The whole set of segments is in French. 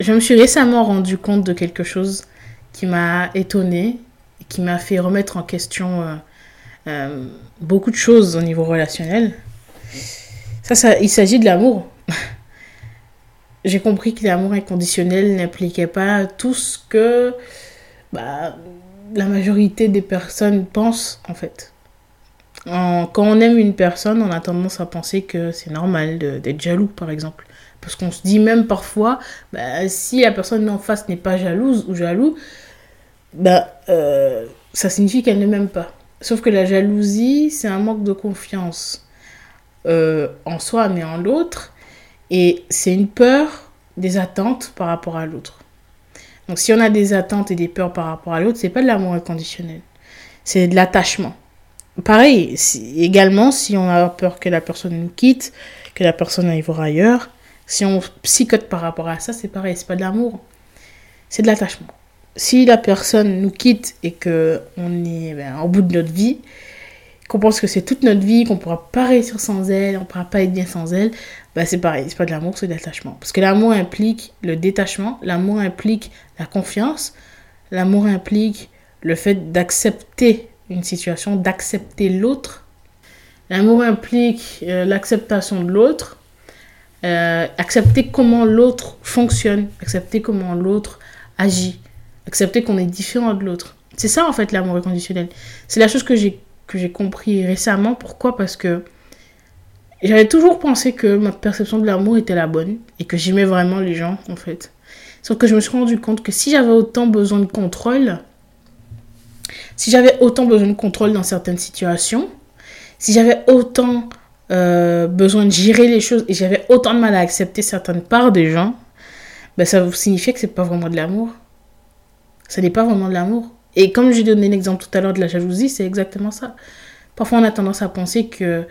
Je me suis récemment rendu compte de quelque chose qui m'a étonné, qui m'a fait remettre en question euh, euh, beaucoup de choses au niveau relationnel. Ça, ça il s'agit de l'amour. J'ai compris que l'amour inconditionnel n'impliquait pas tout ce que bah, la majorité des personnes pensent en fait. quand on aime une personne, on a tendance à penser que c'est normal d'être jaloux, par exemple. Parce qu'on se dit même parfois, bah, si la personne en face n'est pas jalouse ou jaloux, bah, euh, ça signifie qu'elle ne m'aime pas. Sauf que la jalousie, c'est un manque de confiance euh, en soi, mais en l'autre. Et c'est une peur des attentes par rapport à l'autre. Donc si on a des attentes et des peurs par rapport à l'autre, c'est pas de l'amour inconditionnel. C'est de l'attachement. Pareil, également, si on a peur que la personne nous quitte, que la personne aille voir ailleurs, si on psychote par rapport à ça, c'est pareil, c'est pas de l'amour, c'est de l'attachement. Si la personne nous quitte et que on est ben, au bout de notre vie, qu'on pense que c'est toute notre vie, qu'on pourra pas réussir sans elle, on pourra pas être bien sans elle, ben c'est pareil, c'est pas de l'amour, c'est de l'attachement. Parce que l'amour implique le détachement, l'amour implique la confiance, l'amour implique le fait d'accepter une situation, d'accepter l'autre. L'amour implique euh, l'acceptation de l'autre, euh, accepter comment l'autre fonctionne, accepter comment l'autre agit, accepter qu'on est différent de l'autre. C'est ça en fait l'amour inconditionnel. C'est la chose que j'ai que j'ai compris récemment. Pourquoi? Parce que j'avais toujours pensé que ma perception de l'amour était la bonne et que j'aimais vraiment les gens en fait. Sauf que je me suis rendu compte que si j'avais autant besoin de contrôle, si j'avais autant besoin de contrôle dans certaines situations, si j'avais autant euh, besoin de gérer les choses et j'avais autant de mal à accepter certaines parts des gens, ben ça signifiait que c'est pas vraiment de l'amour. Ça n'est pas vraiment de l'amour. Et comme j'ai donné l'exemple tout à l'heure de la jalousie, c'est exactement ça. Parfois, on a tendance à penser que,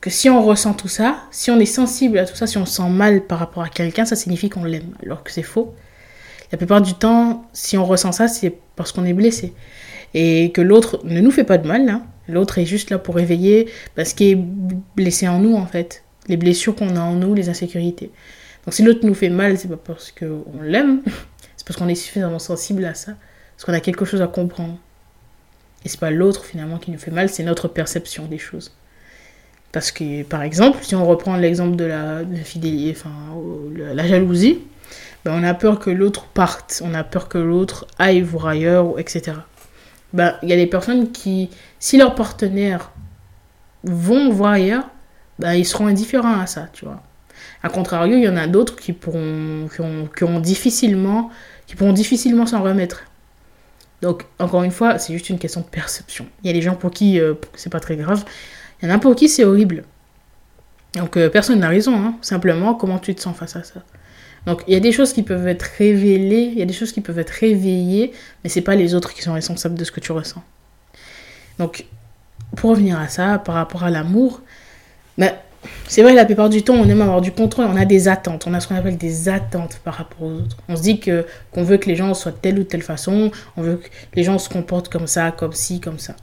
que si on ressent tout ça, si on est sensible à tout ça, si on sent mal par rapport à quelqu'un, ça signifie qu'on l'aime, alors que c'est faux. La plupart du temps, si on ressent ça, c'est parce qu'on est blessé. Et que l'autre ne nous fait pas de mal, hein, L'autre est juste là pour réveiller ce qui est blessé en nous, en fait. Les blessures qu'on a en nous, les insécurités. Donc si l'autre nous fait mal, c'est pas parce qu'on l'aime, c'est parce qu'on est suffisamment sensible à ça. Parce qu'on a quelque chose à comprendre. Et c'est pas l'autre finalement qui nous fait mal, c'est notre perception des choses. Parce que, par exemple, si on reprend l'exemple de la, fidélité, enfin, la jalousie, ben on a peur que l'autre parte, on a peur que l'autre aille voir ailleurs, etc. Ben, il y a des personnes qui, si leurs partenaires vont voir ailleurs, ben, ils seront indifférents à ça, tu vois. A contrario, il y en a d'autres qui pourront, qui ont, difficilement, qui pourront difficilement s'en remettre. Donc, encore une fois, c'est juste une question de perception. Il y a des gens pour qui euh, c'est pas très grave. Il y en a pour qui c'est horrible. Donc, euh, personne n'a raison. Hein. Simplement, comment tu te sens face à ça? Donc il y a des choses qui peuvent être révélées, il y a des choses qui peuvent être réveillées, mais c'est pas les autres qui sont responsables de ce que tu ressens. Donc pour revenir à ça, par rapport à l'amour, ben, c'est vrai, la plupart du temps, on aime avoir du contrôle, on a des attentes, on a ce qu'on appelle des attentes par rapport aux autres. On se dit que qu'on veut que les gens soient de telle ou telle façon, on veut que les gens se comportent comme ça, comme ci, comme ça.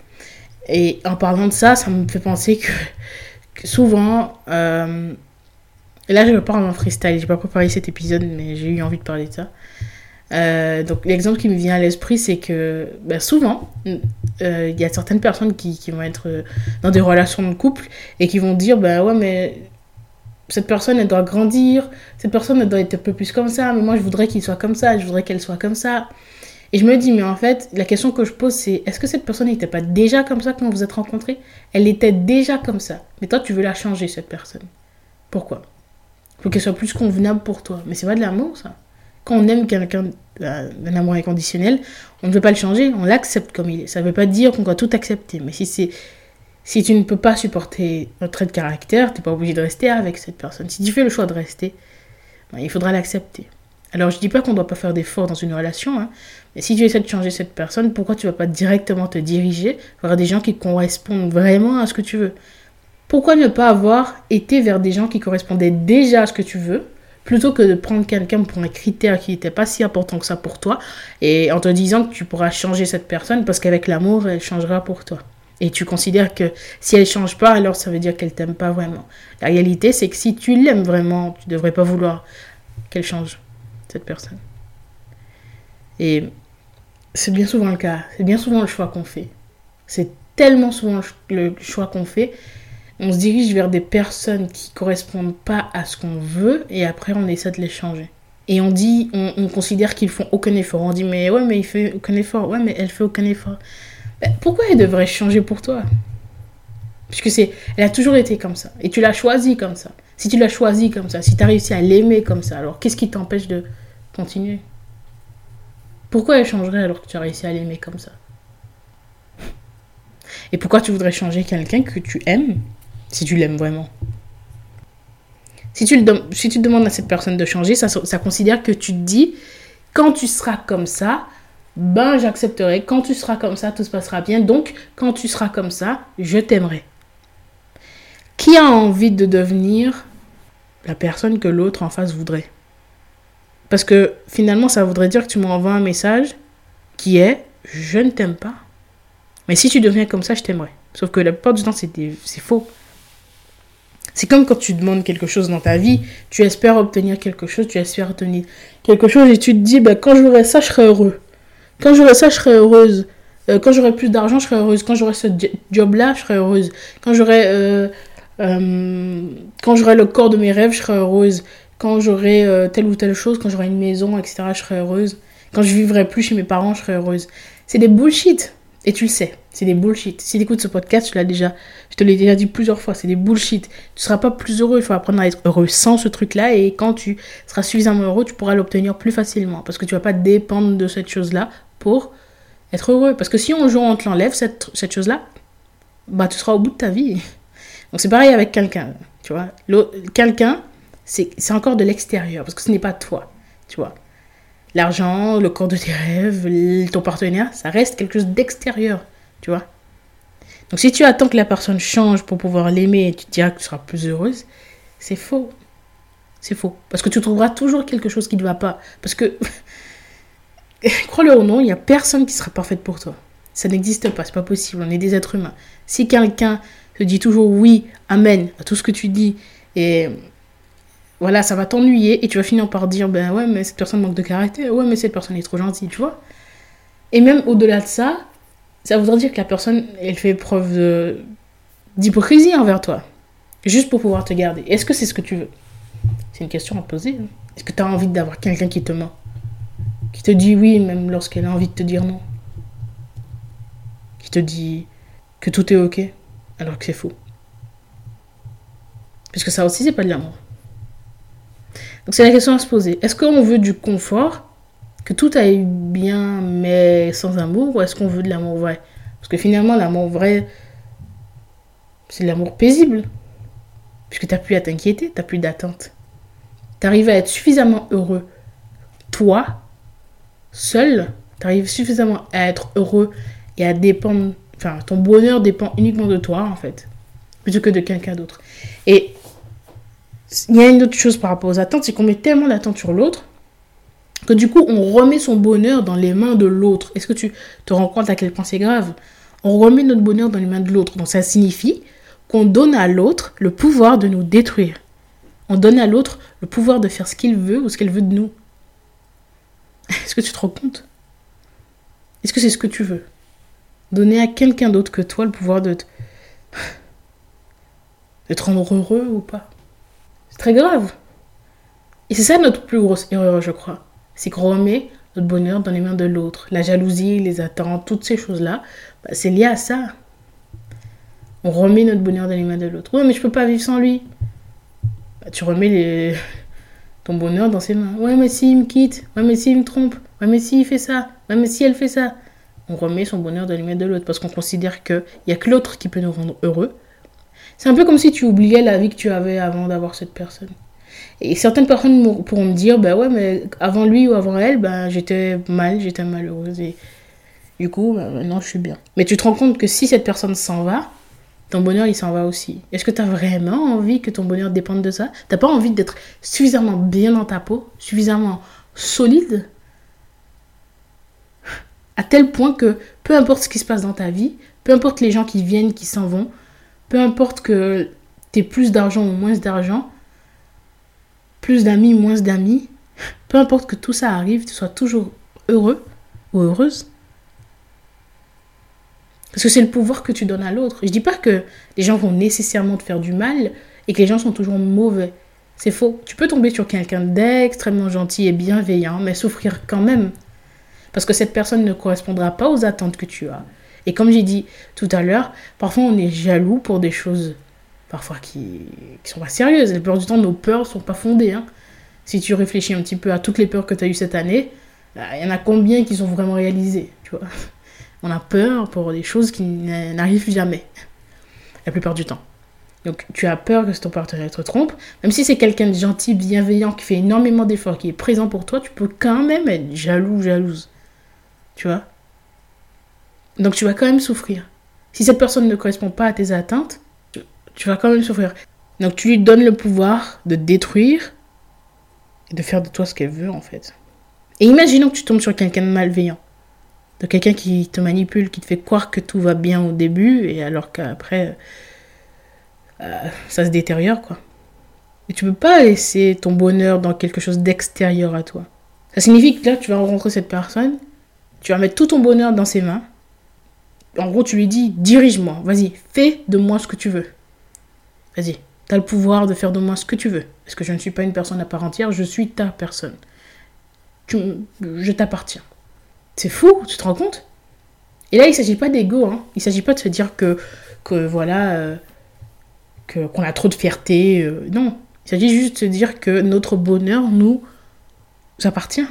Et en parlant de ça, ça me fait penser que, souvent, euh, et là, je me parle en freestyle. J'ai pas préparé cet épisode, mais j'ai eu envie de parler de ça. Euh, donc, l'exemple qui me vient à l'esprit, c'est que bah, souvent, euh, il y a certaines personnes qui, vont être euh, dans des relations de couple et qui vont dire Bah ouais, mais cette personne, elle doit grandir, cette personne, elle doit être un peu plus comme ça, mais moi, je voudrais qu'il soit comme ça, je voudrais qu'elle soit comme ça. Et je me dis, mais en fait, la question que je pose, c'est est-ce que cette personne n'était pas déjà comme ça quand vous vous êtes rencontrés? Elle était déjà comme ça. Mais toi, tu veux la changer, cette personne. Pourquoi? Faut qu'elle soit plus convenable pour toi. Mais c'est pas de l'amour, ça. Quand on aime quelqu'un d'un amour inconditionnel, on ne veut pas le changer, on l'accepte comme il est. Ça ne veut pas dire qu'on doit tout accepter. Mais si c'est si tu ne peux pas supporter un trait de caractère, tu n'es pas obligé de rester avec cette personne. Si tu fais le choix de rester, ben, il faudra l'accepter. Alors, je dis pas qu'on ne doit pas faire d'efforts dans une relation, hein, mais si tu essaies de changer cette personne, pourquoi tu vas pas directement te diriger vers des gens qui correspondent vraiment à ce que tu veux? Pourquoi ne pas avoir été vers des gens qui correspondaient déjà à ce que tu veux, plutôt que de prendre quelqu'un pour un critère qui n'était pas si important que ça pour toi, et en te disant que tu pourras changer cette personne parce qu'avec l'amour, elle changera pour toi. Et tu considères que si elle change pas, alors ça veut dire qu'elle t'aime pas vraiment. La réalité, c'est que si tu l'aimes vraiment, tu devrais pas vouloir qu'elle change cette personne. Et c'est bien souvent le cas. C'est bien souvent le choix qu'on fait. C'est tellement souvent le choix qu'on fait. On se dirige vers des personnes qui correspondent pas à ce qu'on veut et après on essaie de les changer. Et on dit, on, on considère qu'ils font aucun effort. On dit, mais ouais, mais il fait aucun effort. Ouais, mais elle fait aucun effort. Ben, pourquoi elle devrait changer pour toi? Puisque c'est, elle a toujours été comme ça. Et tu l'as choisi comme ça. Si tu l'as choisi comme ça, si tu as réussi à l'aimer comme ça, alors qu'est-ce qui t'empêche de continuer? Pourquoi elle changerait alors que tu as réussi à l'aimer comme ça? Et pourquoi tu voudrais changer quelqu'un que tu aimes? Si tu l'aimes vraiment si tu, si tu demandes à cette personne de changer, ça, ça considère que tu te dis, quand tu seras comme ça, ben j'accepterai. Quand tu seras comme ça, tout se passera bien. Donc, quand tu seras comme ça, je t'aimerai. Qui a envie de devenir la personne que l'autre en face voudrait? Parce que finalement, ça voudrait dire que tu m'envoies un message qui est je ne t'aime pas. Mais si tu deviens comme ça, je t'aimerais. Sauf que la plupart du temps, c'est faux. C'est comme quand tu demandes quelque chose dans ta vie, tu espères obtenir quelque chose, tu espères obtenir quelque chose et tu te dis, ben, quand j'aurai ça, je serai heureux. Quand j'aurai ça, je serai heureuse. Euh, quand j'aurai plus d'argent, je serai heureuse. Quand j'aurai ce job-là, je serai heureuse. Quand j'aurai euh, euh, quand j'aurai le corps de mes rêves, je serai heureuse. Quand j'aurai telle ou telle chose, quand j'aurai une maison, etc., je serai heureuse. Quand je vivrai plus chez mes parents, je serai heureuse. C'est des bullshit. Et tu le sais, c'est des bullshit. Si tu écoutes ce podcast, je, déjà, je te l'ai déjà dit plusieurs fois, c'est des bullshit. Tu seras pas plus heureux, il faut apprendre à être heureux sans ce truc-là. Et quand tu seras suffisamment heureux, tu pourras l'obtenir plus facilement. Parce que tu vas pas dépendre de cette chose-là pour être heureux. Parce que si un jour on te l'enlève, cette, cette chose-là, bah tu seras au bout de ta vie. Donc c'est pareil avec quelqu'un, tu vois. Quelqu'un, c'est encore de l'extérieur, parce que ce n'est pas toi, tu vois. L'argent, le corps de tes rêves, ton partenaire, ça reste quelque chose d'extérieur, tu vois. Donc si tu attends que la personne change pour pouvoir l'aimer et tu te diras que tu seras plus heureuse, c'est faux. C'est faux. Parce que tu trouveras toujours quelque chose qui ne va pas. Parce que crois-le ou non, il n'y a personne qui sera parfaite pour toi. Ça n'existe pas, c'est pas possible, on est des êtres humains. Si quelqu'un te dit toujours oui, amen à tout ce que tu dis, et voilà, ça va t'ennuyer, et tu vas finir par dire, ben ouais, mais cette personne manque de caractère, ouais, mais cette personne est trop gentille, tu vois. Et même au-delà de ça, ça voudrait dire que la personne, elle fait preuve d'hypocrisie envers toi, juste pour pouvoir te garder. Est-ce que c'est ce que tu veux? C'est une question à poser. Hein. Est-ce que tu as envie d'avoir quelqu'un qui te ment? Qui te dit oui même lorsqu'elle a envie de te dire non? Qui te dit que tout est ok alors que c'est faux? Puisque ça aussi, c'est pas de l'amour. Donc c'est la question à se poser. Est-ce qu'on veut du confort, que tout aille bien mais sans amour, ou est-ce qu'on veut de l'amour vrai? Parce que finalement, l'amour vrai, c'est l'amour paisible. Puisque tu n'as plus à t'inquiéter, tu n'as plus d'attente. Tu arrives à être suffisamment heureux, toi, seul, tu arrives suffisamment à être heureux et à dépendre, enfin, ton bonheur dépend uniquement de toi, en fait, plutôt que de quelqu'un d'autre. Et il y a une autre chose par rapport aux attentes, c'est qu'on met tellement d'attentes sur l'autre que du coup, on remet son bonheur dans les mains de l'autre. Est-ce que tu te rends compte à quel point c'est grave? On remet notre bonheur dans les mains de l'autre. Donc ça signifie qu'on donne à l'autre le pouvoir de nous détruire. On donne à l'autre le pouvoir de faire ce qu'il veut ou ce qu'elle veut de nous. Est-ce que tu te rends compte? Est-ce que c'est ce que tu veux? Donner à quelqu'un d'autre que toi le pouvoir de te... rendre heureux ou pas? C'est très grave. Et c'est ça notre plus grosse erreur, je crois. C'est qu'on remet notre bonheur dans les mains de l'autre. La jalousie, les attentes, toutes ces choses-là, bah, c'est lié à ça. On remet notre bonheur dans les mains de l'autre. Oui, mais je peux pas vivre sans lui. Bah, tu remets les, bonheur dans ses mains. Ouais, mais si il me quitte, ouais, mais si il me trompe, ouais, mais si il fait ça, ouais, mais si elle fait ça. On remet son bonheur dans les mains de l'autre parce qu'on considère qu'il n'y a que l'autre qui peut nous rendre heureux. C'est un peu comme si tu oubliais la vie que tu avais avant d'avoir cette personne. Et certaines personnes pourront me dire, bah ouais, mais avant lui ou avant elle, bah, j'étais mal, j'étais malheureuse. Et du coup, bah, maintenant, je suis bien. Mais tu te rends compte que si cette personne s'en va, ton bonheur, il s'en va aussi. Est-ce que tu as vraiment envie que ton bonheur dépende de ça? T'as pas envie d'être suffisamment bien dans ta peau, suffisamment solide, à tel point que peu importe ce qui se passe dans ta vie, peu importe les gens qui viennent, qui s'en vont, peu importe que tu aies plus d'argent ou moins d'argent, plus d'amis, moins d'amis, peu importe que tout ça arrive, tu sois toujours heureux ou heureuse. Parce que c'est le pouvoir que tu donnes à l'autre. Je dis pas que les gens vont nécessairement te faire du mal et que les gens sont toujours mauvais. C'est faux. Tu peux tomber sur quelqu'un d'extrêmement gentil et bienveillant, mais souffrir quand même. Parce que cette personne ne correspondra pas aux attentes que tu as. Et comme j'ai dit tout à l'heure, parfois on est jaloux pour des choses parfois qui ne sont pas sérieuses. La plupart du temps, nos peurs sont pas fondées. Hein. Si tu réfléchis un petit peu à toutes les peurs que tu as eues cette année, bah, il y en a combien qui sont vraiment réalisées, tu vois on a peur pour des choses qui n'arrivent jamais. La plupart du temps. Donc tu as peur que ton partenaire te trompe. Même si c'est quelqu'un de gentil, bienveillant, qui fait énormément d'efforts, qui est présent pour toi, tu peux quand même être jaloux, jalouse. Tu vois? Donc tu vas quand même souffrir. Si cette personne ne correspond pas à tes attentes, tu, vas quand même souffrir. Donc tu lui donnes le pouvoir de détruire et de faire de toi ce qu'elle veut en fait. Et imaginons que tu tombes sur quelqu'un de malveillant de quelqu'un qui te manipule, qui te fait croire que tout va bien au début, et alors qu'après, euh, ça se détériore, quoi. Et tu peux pas laisser ton bonheur dans quelque chose d'extérieur à toi. Ça signifie que là, tu vas rencontrer cette personne, tu vas mettre tout ton bonheur dans ses mains. En gros, tu lui dis, dirige-moi, vas-y, fais de moi ce que tu veux. Vas-y, tu as le pouvoir de faire de moi ce que tu veux. Parce que je ne suis pas une personne à part entière, je suis ta personne. Tu, je t'appartiens. C'est fou, tu te rends compte? Et là, il ne s'agit pas d'ego, hein. il ne s'agit pas de se dire que, que voilà, euh, qu'on a trop de fierté. Euh, non, il s'agit juste de se dire que notre bonheur nous appartient,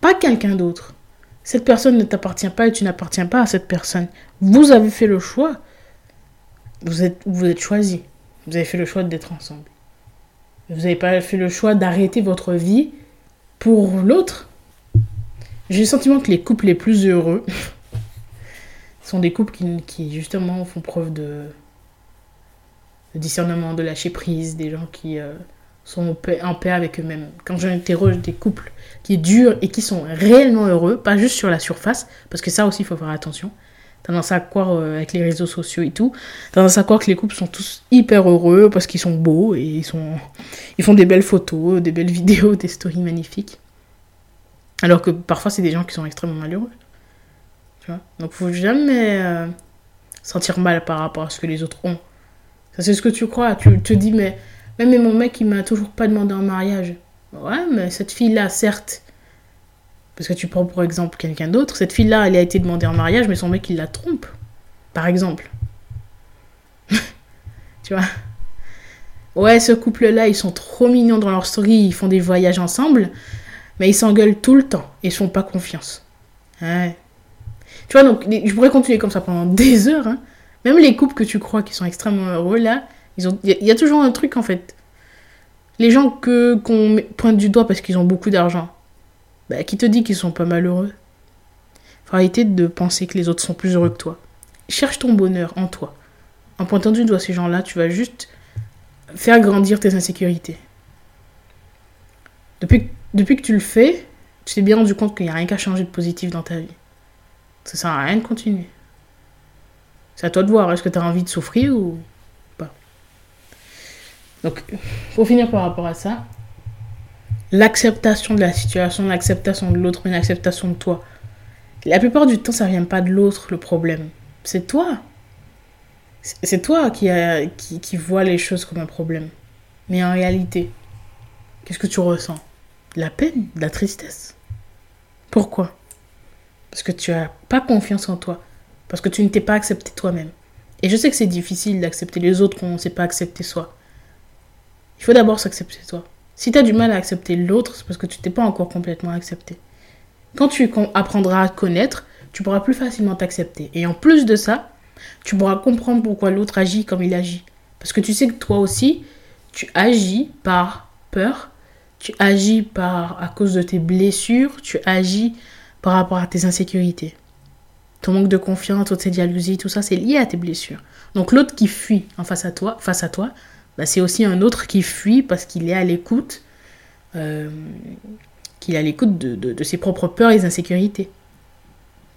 pas quelqu'un d'autre. Cette personne ne t'appartient pas et tu n'appartiens pas à cette personne. Vous avez fait le choix. Vous êtes, vous êtes choisi. Vous avez fait le choix d'être ensemble. Vous n'avez pas fait le choix d'arrêter votre vie pour l'autre. J'ai le sentiment que les couples les plus heureux sont des couples qui, justement font preuve de, discernement, de lâcher prise, des gens qui euh, sont en paix, avec eux-mêmes. Quand j'interroge des couples qui durent et qui sont réellement heureux, pas juste sur la surface, parce que ça aussi il faut faire attention. Tendance à croire euh, avec les réseaux sociaux et tout, tendance à croire que les couples sont tous hyper heureux parce qu'ils sont beaux et ils, sont, ils font des belles photos, des belles vidéos, des stories magnifiques. Alors que parfois, c'est des gens qui sont extrêmement malheureux. Tu vois? Donc, faut jamais euh, sentir mal par rapport à ce que les autres ont. Ça, c'est ce que tu crois. Tu te dis, mais même mon mec, il m'a toujours pas demandé en mariage. Ouais, mais cette fille-là, certes, parce que tu prends pour exemple quelqu'un d'autre, cette fille-là, elle a été demandée en mariage, mais son mec, il la trompe. Par exemple. tu vois? Ouais, ce couple-là, ils sont trop mignons dans leur story, ils font des voyages ensemble, mais ils s'engueulent tout le temps et ils font pas confiance. Tu vois, donc je pourrais continuer comme ça pendant des heures. Hein. Même les couples que tu crois qui sont extrêmement heureux, là, il ont... y, y, a toujours un truc en fait. Les gens que qu'on pointe du doigt parce qu'ils ont beaucoup d'argent, bah, qui te dit qu'ils sont pas malheureux? Faut arrêter de penser que les autres sont plus heureux que toi. Cherche ton bonheur en toi. En pointant du doigt ces gens-là, tu vas juste faire grandir tes insécurités. Depuis que tu le fais, tu t'es bien rendu compte qu'il n'y a rien qu'à changer de positif dans ta vie. Ça sert à rien de continuer. C'est à toi de voir, est-ce que tu as envie de souffrir ou pas? Donc, pour finir par rapport à ça, l'acceptation de la situation, l'acceptation de l'autre, mais l'acceptation de toi. La plupart du temps, ça vient pas de l'autre, le problème. C'est toi. C'est toi qui, qui, qui vois les choses comme un problème. Mais en réalité, qu'est-ce que tu ressens? De la peine, de la tristesse. Pourquoi? Parce que tu n'as pas confiance en toi. Parce que tu ne t'es pas accepté toi-même. Et je sais que c'est difficile d'accepter les autres quand on ne sait pas accepter soi. Il faut d'abord s'accepter toi. Si tu as du mal à accepter l'autre, c'est parce que tu t'es pas encore complètement accepté. Quand tu apprendras à connaître, tu pourras plus facilement t'accepter. Et en plus de ça, tu pourras comprendre pourquoi l'autre agit comme il agit. Parce que tu sais que toi aussi, tu agis par peur, tu agis par, à cause de tes blessures, tu agis par rapport à tes insécurités. Ton manque de confiance, toutes ces jalousies, tout ça, c'est lié à tes blessures. Donc l'autre qui fuit en face à toi, face à toi, bah, c'est aussi un autre qui fuit parce qu'il est à l'écoute, euh, qu'il est à l'écoute de, ses propres peurs et insécurités.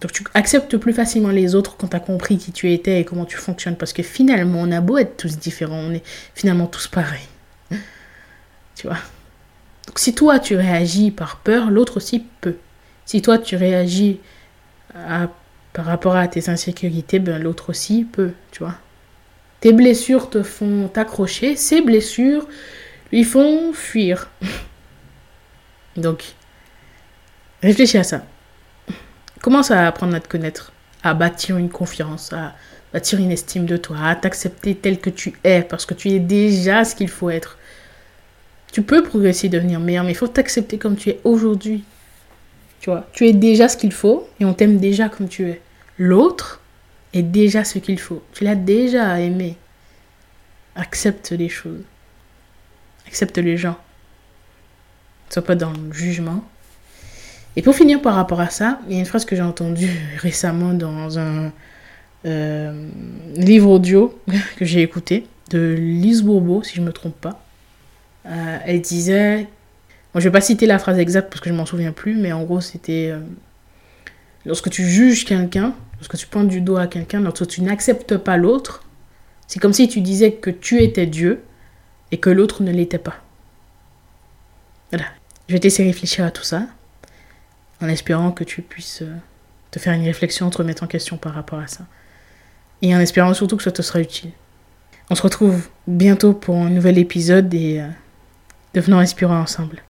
Donc tu acceptes plus facilement les autres quand tu as compris qui tu étais et comment tu fonctionnes. Parce que finalement, on a beau être tous différents, on est finalement tous pareils. Tu vois? Donc si toi tu réagis par peur, l'autre aussi peut. Si toi tu réagis par rapport à tes insécurités, ben l'autre aussi peut, tu vois? Tes blessures te font t'accrocher, ces blessures lui font fuir. Donc, réfléchis à ça. Commence à apprendre à te connaître, à bâtir une confiance, à bâtir une estime de toi, à t'accepter tel que tu es, parce que tu es déjà ce qu'il faut être. Tu peux progresser, devenir meilleur, mais il faut t'accepter comme tu es aujourd'hui. Tu vois, tu es déjà ce qu'il faut et on t'aime déjà comme tu es. L'autre est déjà ce qu'il faut. Tu l'as déjà aimé. Accepte les choses. Accepte les gens. Ne sois pas dans le jugement. Et pour finir par rapport à ça, il y a une phrase que j'ai entendue récemment dans un euh, livre audio que j'ai écouté de Lise Bourbeau, si je ne me trompe pas. Euh, elle disait, moi je vais pas citer la phrase exacte parce que je m'en souviens plus, mais en gros c'était euh, lorsque tu juges quelqu'un, lorsque tu pointes du doigt à quelqu'un, lorsque tu n'acceptes pas l'autre, c'est comme si tu disais que tu étais Dieu et que l'autre ne l'était pas. Voilà. Je vais te laisser réfléchir à tout ça en espérant que tu puisses euh, te faire une réflexion, te remettre en question par rapport à ça. Et en espérant surtout que ça te sera utile. On se retrouve bientôt pour un nouvel épisode et euh, devenons inspirants ensemble.